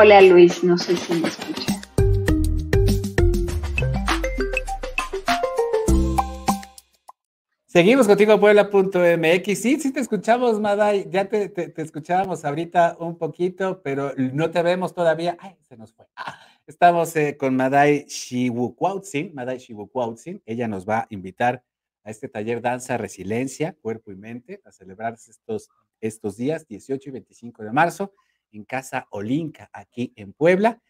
Hola Luis, no sé si me escucha. Seguimos contigo, Puebla.mx. Sí, sí te escuchamos, Maday. Ya te, te, escuchábamos ahorita un poquito, pero no te vemos todavía. Ay, se nos fue. Ah, estamos eh, con Maday Shiwukwautzin. Maday Shiwukwautzin. Ella nos va a invitar a este taller Danza Resiliencia, Cuerpo y Mente, a celebrarse estos, estos días, 18 y 25 de marzo, en Casa Olinca, aquí en Puebla,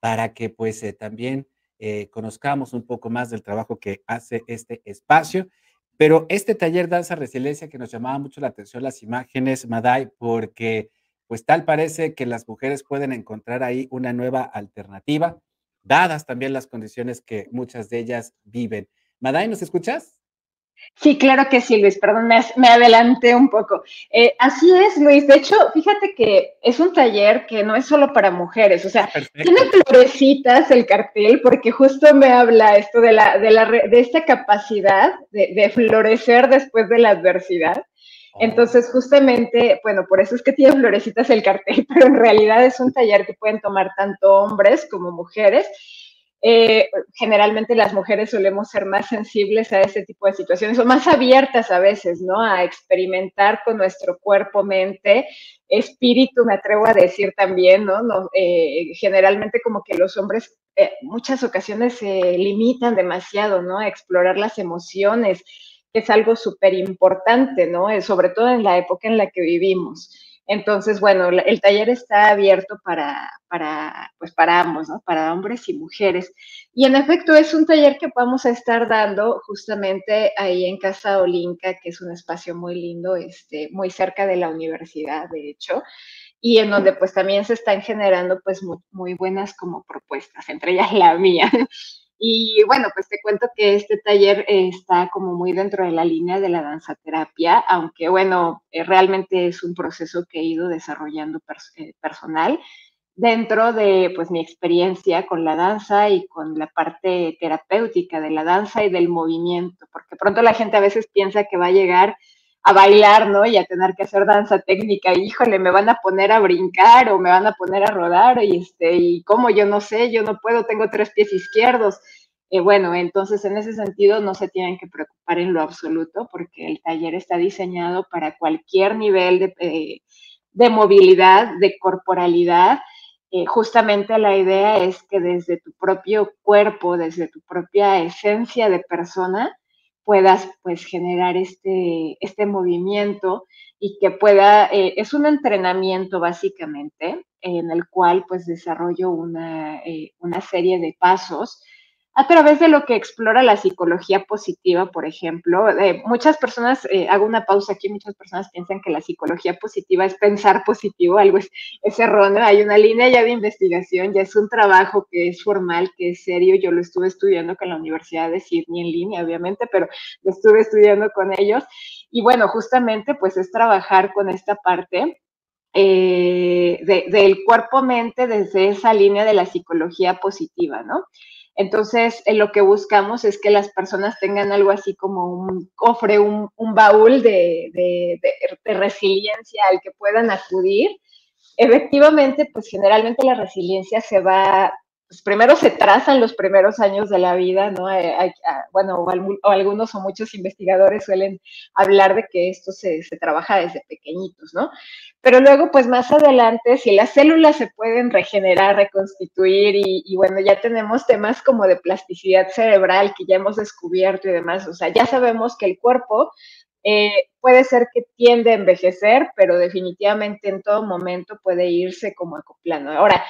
para que pues eh, también eh, conozcamos un poco más del trabajo que hace este espacio. Pero este taller Danza Resiliencia que nos llamaba mucho la atención las imágenes, Maday, porque pues tal parece que las mujeres pueden encontrar ahí una nueva alternativa, dadas también las condiciones que muchas de ellas viven. Maday, ¿nos escuchas? Sí, claro que sí, Luis, perdón, me, adelanté un poco. Eh, así es, Luis. De hecho, fíjate que es un taller que no es solo para mujeres, o sea, tiene florecitas el cartel porque justo me habla esto de, la, de, la, de esta capacidad de, florecer después de la adversidad. Oh. Entonces, justamente, bueno, por eso es que tiene florecitas el cartel, pero en realidad es un taller que pueden tomar tanto hombres como mujeres eh, generalmente las mujeres solemos ser más sensibles a ese tipo de situaciones o más abiertas a veces, ¿no? A experimentar con nuestro cuerpo, mente, espíritu, me atrevo a decir también, ¿no? Eh, generalmente como que los hombres eh, muchas ocasiones se limitan demasiado, ¿no? A explorar las emociones, que es algo súper importante, ¿no? sobre todo en la época en la que vivimos. Entonces, bueno, el taller está abierto para, para, pues para ambos, ¿no? Para hombres y mujeres. Y en efecto, es un taller que vamos a estar dando justamente ahí en Casa Olinca, que es un espacio muy lindo, este, muy cerca de la universidad, de hecho, y en donde pues también se están generando pues muy, muy buenas como propuestas, entre ellas la mía. Y bueno, pues te cuento que este taller está como muy dentro de la línea de la danza terapia, aunque bueno, eh, realmente es un proceso que he ido desarrollando eh, personal dentro de pues mi experiencia con la danza y con la parte terapéutica de la danza y del movimiento, porque pronto la gente a veces piensa que va a llegar a bailar, ¿no? Y a tener que hacer danza técnica, híjole, me van a poner a brincar o me van a poner a rodar, y este, y cómo yo no sé, yo no puedo, tengo tres pies izquierdos. Eh, bueno, entonces en ese sentido no se tienen que preocupar en lo absoluto porque el taller está diseñado para cualquier nivel de, eh, de movilidad, de corporalidad. Eh, justamente la idea es que desde tu propio cuerpo, desde tu propia esencia de persona, puedas pues generar este, este movimiento y que pueda, eh, es un entrenamiento básicamente en el cual pues desarrollo una, eh, una serie de pasos a través de lo que explora la psicología positiva, por ejemplo. Eh, muchas personas, eh, hago una pausa aquí, muchas personas piensan que la psicología positiva es pensar positivo, algo es, erróneo. Hay una línea ya de investigación, ya es un trabajo que es formal, que es serio. Yo lo estuve estudiando con la Universidad de Sydney en línea, obviamente, pero lo estuve estudiando con ellos. Y bueno, justamente pues es trabajar con esta parte eh, del cuerpo-mente desde esa línea de la psicología positiva, ¿no? Entonces, lo que buscamos es que las personas tengan algo así como un cofre, un, baúl de, de, resiliencia al que puedan acudir. Efectivamente, pues generalmente la resiliencia se va pues primero se trazan los primeros años de la vida, ¿no? Hay, ah, bueno, o, algunos o muchos investigadores suelen hablar de que esto se, trabaja desde pequeñitos, ¿no? Pero luego, pues más adelante, si las células se pueden regenerar, reconstituir y, bueno, ya tenemos temas como de plasticidad cerebral que ya hemos descubierto y demás, o sea, ya sabemos que el cuerpo eh, puede ser que tiende a envejecer, pero definitivamente en todo momento puede irse como acoplando. Ahora,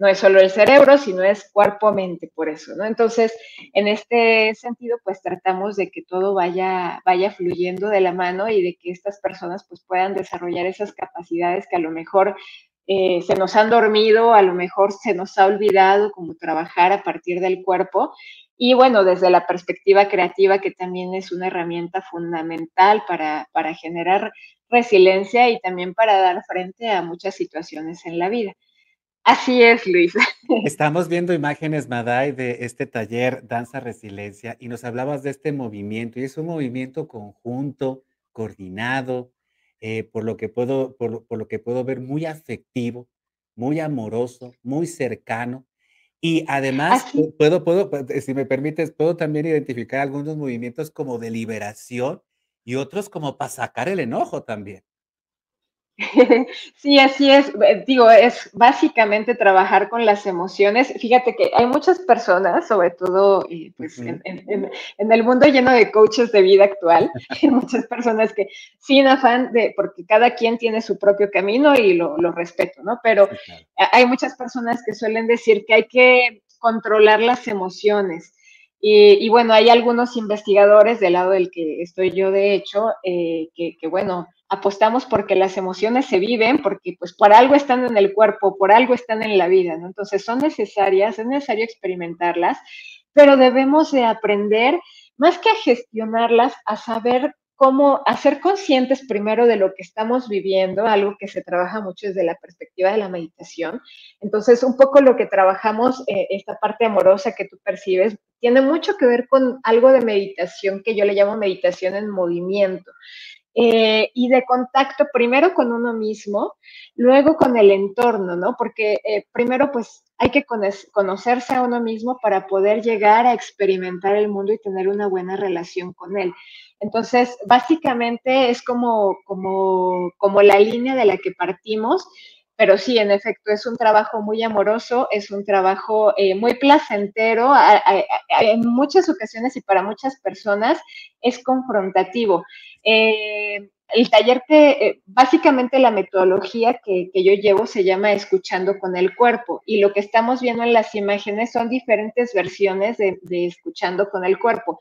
no es solo el cerebro, sino es cuerpo-mente, por eso, ¿no? Entonces, en este sentido, pues tratamos de que todo vaya, vaya fluyendo de la mano y de que estas personas pues puedan desarrollar esas capacidades que a lo mejor eh, se nos han dormido, a lo mejor se nos ha olvidado como trabajar a partir del cuerpo. Y bueno, desde la perspectiva creativa, que también es una herramienta fundamental para, para generar resiliencia y también para dar frente a muchas situaciones en la vida. Así es, Luis. Estamos viendo imágenes, Maday, de este taller Danza Resiliencia y nos hablabas de este movimiento y es un movimiento conjunto, coordinado, eh, por, lo que puedo, por, lo que puedo ver muy afectivo, muy amoroso, muy cercano. Y además, puedo, puedo, si me permites, puedo también identificar algunos movimientos como de liberación y otros como para sacar el enojo también. Sí, así es. Digo, es básicamente trabajar con las emociones. Fíjate que hay muchas personas, sobre todo pues, en, el mundo lleno de coaches de vida actual, hay muchas personas que sin afán de, porque cada quien tiene su propio camino y lo, respeto, ¿no? Pero hay muchas personas que suelen decir que hay que controlar las emociones. Y, bueno, hay algunos investigadores del lado del que estoy yo, de hecho, eh, que, que bueno, apostamos porque las emociones se viven, porque pues por algo están en el cuerpo, por algo están en la vida. Entonces son necesarias, es necesario experimentarlas, pero debemos de aprender más que a gestionarlas, a saber cómo hacer conscientes primero de lo que estamos viviendo, algo que se trabaja mucho desde la perspectiva de la meditación. Entonces, un poco lo que trabajamos, eh, esta parte amorosa que tú percibes, tiene mucho que ver con algo de meditación que yo le llamo meditación en movimiento. Eh, y de contacto primero con uno mismo, luego con el entorno, ¿no? Porque eh, primero pues hay que conocerse a uno mismo para poder llegar a experimentar el mundo y tener una buena relación con él. Entonces, básicamente es como, como, como la línea de la que partimos pero sí, en efecto, es un trabajo muy amoroso, es un trabajo eh, muy placentero, en muchas ocasiones y para muchas personas es confrontativo. Eh, el taller que, eh, básicamente la metodología que, yo llevo se llama Escuchando con el Cuerpo y lo que estamos viendo en las imágenes son diferentes versiones de, Escuchando con el Cuerpo.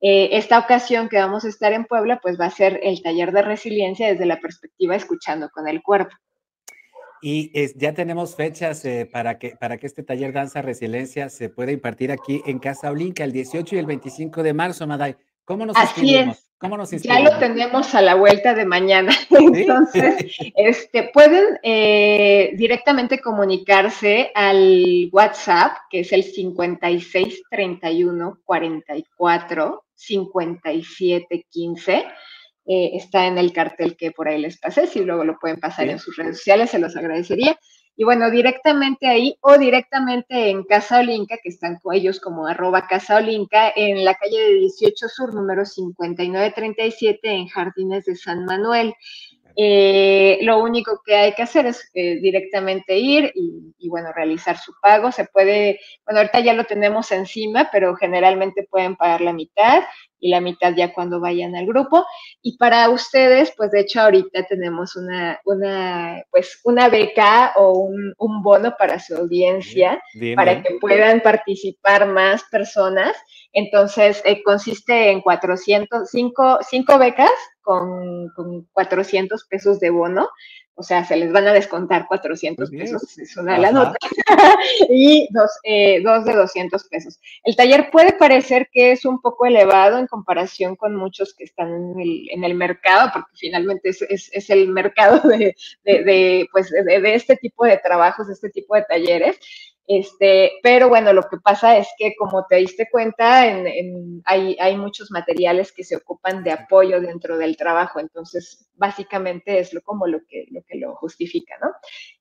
esta ocasión que vamos a estar en Puebla, pues va a ser el taller de resiliencia desde la perspectiva Escuchando con el Cuerpo. Y ya tenemos fechas eh, para, que, para que este taller Danza Resiliencia se pueda impartir aquí en Casa Olinka el 18 y el 25 de marzo, Maday. ¿Cómo nos Así Es. ¿Cómo nos Ya lo tenemos a la vuelta de mañana. Entonces, este, pueden eh, directamente comunicarse al WhatsApp, que es el 5631 44 57 15 eh, está en el cartel que por ahí les pasé, si luego lo pueden pasar en sus redes sociales, se los agradecería. Y bueno, directamente ahí o directamente en Casa Olinca, que están con ellos como arroba Casa Olinca, en la calle de 18 Sur, número 5937, en Jardines de San Manuel. Eh, lo único que hay que hacer es eh, directamente ir y, y, bueno, realizar su pago. Se puede, bueno, ahorita ya lo tenemos encima, pero generalmente pueden pagar la mitad y la mitad ya cuando vayan al grupo. Y para ustedes, pues de hecho ahorita tenemos una, una, pues una beca o un, un bono para su audiencia, para que puedan participar más personas. Entonces, eh, consiste en 400, cinco, cinco becas con, con 400 pesos de bono o sea, se les van a descontar 400 pesos, es una de la nota, y dos, eh, dos, de 200 pesos. El taller puede parecer que es un poco elevado en comparación con muchos que están en el, en el mercado, porque finalmente es, es, es el mercado de, de, de pues, de, de, este tipo de trabajos, de este tipo de talleres. Este, pero bueno, lo que pasa es que como te diste cuenta, en, hay, hay, muchos materiales que se ocupan de apoyo dentro del trabajo, entonces básicamente es lo, como lo que, lo justifica, ¿no?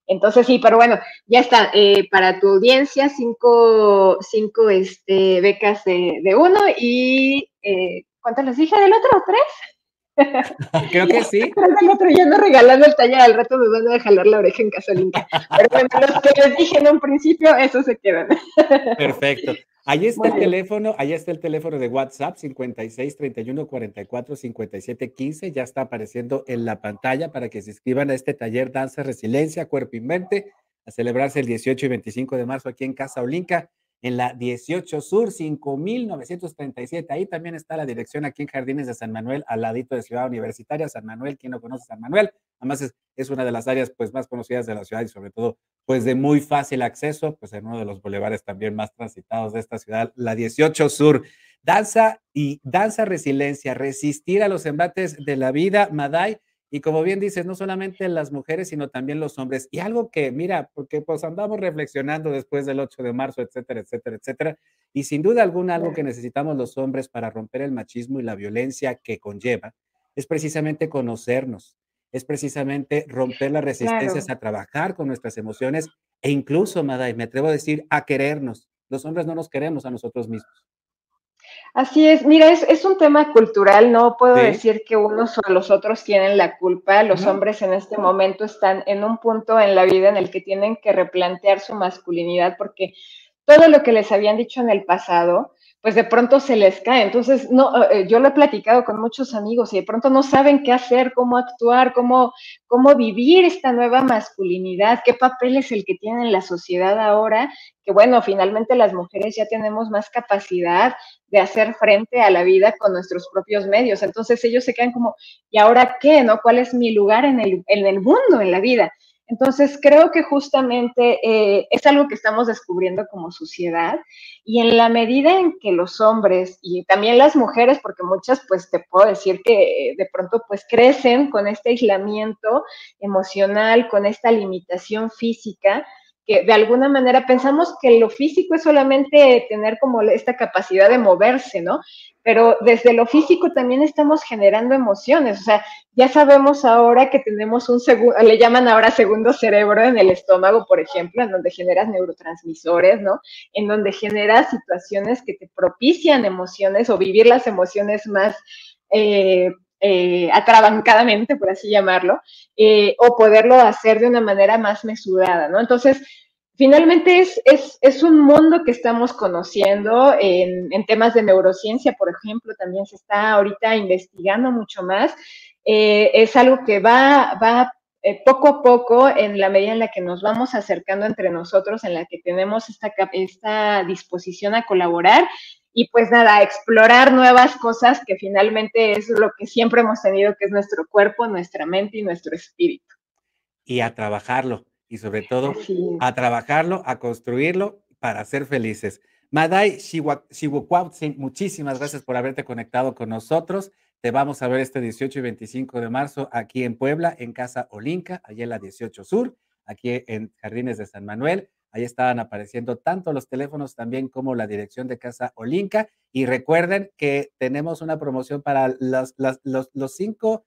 Entonces sí, pero bueno, ya está, eh, para tu audiencia, cinco, cinco este, becas de, de uno y, eh, ¿cuánto les dije del otro? ¿Tres? Creo que sí. El otro ya no regalando el taller, al rato me van a jalar la oreja en Casolinka. Pero bueno, los que les dije en un principio, eso se quedan. Perfecto. Ahí está el teléfono, ahí está el teléfono de WhatsApp 56 31 44 57 15. Ya está apareciendo en la pantalla para que se inscriban a este taller Danza Resiliencia, Cuerpo y Mente, a celebrarse el 18 y 25 de marzo aquí en Casa Olinka en la 18 Sur, 5937. Ahí también está la dirección aquí en Jardines de San Manuel, al ladito de Ciudad Universitaria. San Manuel, ¿quién no conoce San Manuel? Además es, es, una de las áreas pues más conocidas de la ciudad y sobre todo pues de muy fácil acceso, pues en uno de los bulevares también más transitados de esta ciudad, la 18 Sur. Danza y danza resiliencia, resistir a los embates de la vida, Maday y como bien dices, no solamente las mujeres, sino también los hombres. Y algo que, mira, porque pues andamos reflexionando después del 8 de marzo, etcétera, etcétera, etcétera. Y sin duda alguna, algo que necesitamos los hombres para romper el machismo y la violencia que conlleva es precisamente conocernos, es precisamente romper las resistencias a trabajar con nuestras emociones e incluso, Maday, me atrevo a decir, a querernos. Los hombres no nos queremos a nosotros mismos. Así es, mira, es, un tema cultural, no puedo decir que unos o los otros tienen la culpa, los hombres en este momento están en un punto en la vida en el que tienen que replantear su masculinidad porque todo lo que les habían dicho en el pasado, pues de pronto se les cae. Entonces, no, eh, yo lo he platicado con muchos amigos y de pronto no saben qué hacer, cómo actuar, cómo, cómo vivir esta nueva masculinidad, qué papel es el que tiene en la sociedad ahora, que bueno, finalmente las mujeres ya tenemos más capacidad de hacer frente a la vida con nuestros propios medios. Entonces ellos se quedan como, ¿y ahora qué? ¿No? ¿Cuál es mi lugar en el, en el mundo, en la vida? Entonces, creo que justamente eh, es algo que estamos descubriendo como sociedad y en la medida en que los hombres y también las mujeres, porque muchas, pues te puedo decir que de pronto pues crecen con este aislamiento emocional, con esta limitación física, que de alguna manera pensamos que lo físico es solamente tener como esta capacidad de moverse, ¿no? pero desde lo físico también estamos generando emociones. O sea, ya sabemos ahora que tenemos un segundo, le llaman ahora segundo cerebro en el estómago, por ejemplo, en donde generas neurotransmisores, ¿no? En donde generas situaciones que te propician emociones o vivir las emociones más eh, eh, atrabancadamente, por así llamarlo, eh, o poderlo hacer de una manera más mesurada, ¿no? Entonces, finalmente es, es, un mundo que estamos conociendo en, temas de neurociencia, por ejemplo, también se está ahorita investigando mucho más. Eh, es algo que va, va eh, poco a poco, en la medida en la que nos vamos acercando entre nosotros, en la que tenemos esta, esta disposición a colaborar y pues nada, explorar nuevas cosas que finalmente es lo que siempre hemos tenido, que es nuestro cuerpo, nuestra mente y nuestro espíritu. Y a trabajarlo y sobre todo a trabajarlo, a construirlo para ser felices. Madai Shiwukwautzin, muchísimas gracias por haberte conectado con nosotros. Te vamos a ver este 18 y 25 de marzo aquí en Puebla, en Casa Olinca, allá en la 18 Sur, aquí en Jardines de San Manuel. Ahí estaban apareciendo tanto los teléfonos también como la dirección de Casa Olinca. Y recuerden que tenemos una promoción para los, los, los cinco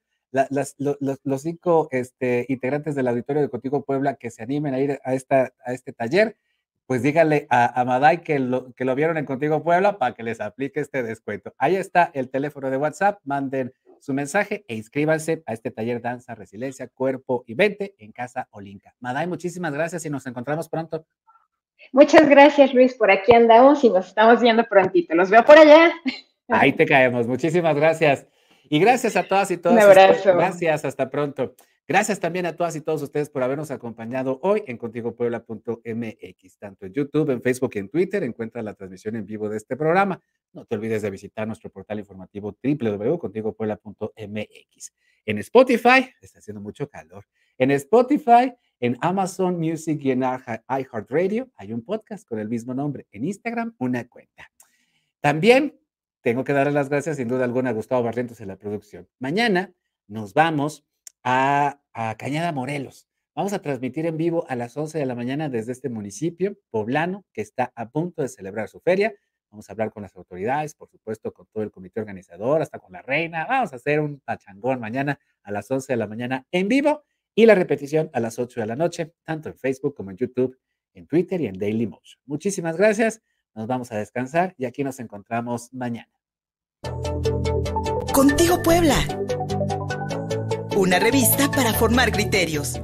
los, cinco este, integrantes del auditorio de Contigo Puebla que se animen a ir a, esta, a este taller, pues díganle a, a Maday que lo, que lo vieron en Contigo Puebla para que les aplique este descuento. Ahí está el teléfono de WhatsApp, manden su mensaje e inscríbanse a este taller Danza, Resiliencia, Cuerpo y Mente en Casa Olinka. Maday, muchísimas gracias y nos encontramos pronto. Muchas gracias, Luis. Por aquí andamos y nos estamos viendo prontito. Los veo por allá. Ahí te caemos. Muchísimas gracias. Y gracias a todas y todos. Un abrazo. Gracias, hasta pronto. Gracias también a todas y todos ustedes por habernos acompañado hoy en contigopuebla.mx, tanto en YouTube, en Facebook y en Twitter. Encuentra la transmisión en vivo de este programa. No te olvides de visitar nuestro portal informativo www.contigopuebla.mx. En Spotify, está haciendo mucho calor. En Spotify, en Amazon Music y en iHeartRadio hay un podcast con el mismo nombre. En Instagram, una cuenta. También tengo que darle las gracias sin duda alguna a Gustavo Barrientos en la producción. Mañana nos vamos a, Cañada Morelos. Vamos a transmitir en vivo a las 11 de la mañana desde este municipio poblano que está a punto de celebrar su feria. Vamos a hablar con las autoridades, por supuesto, con todo el comité organizador, hasta con la reina. Vamos a hacer un pachangón mañana a las 11 de la mañana en vivo y la repetición a las 8 de la noche, tanto en Facebook como en YouTube, en Twitter y en Daily Motion. Muchísimas gracias. Nos vamos a descansar y aquí nos encontramos mañana. Contigo Puebla. Una revista para formar criterios.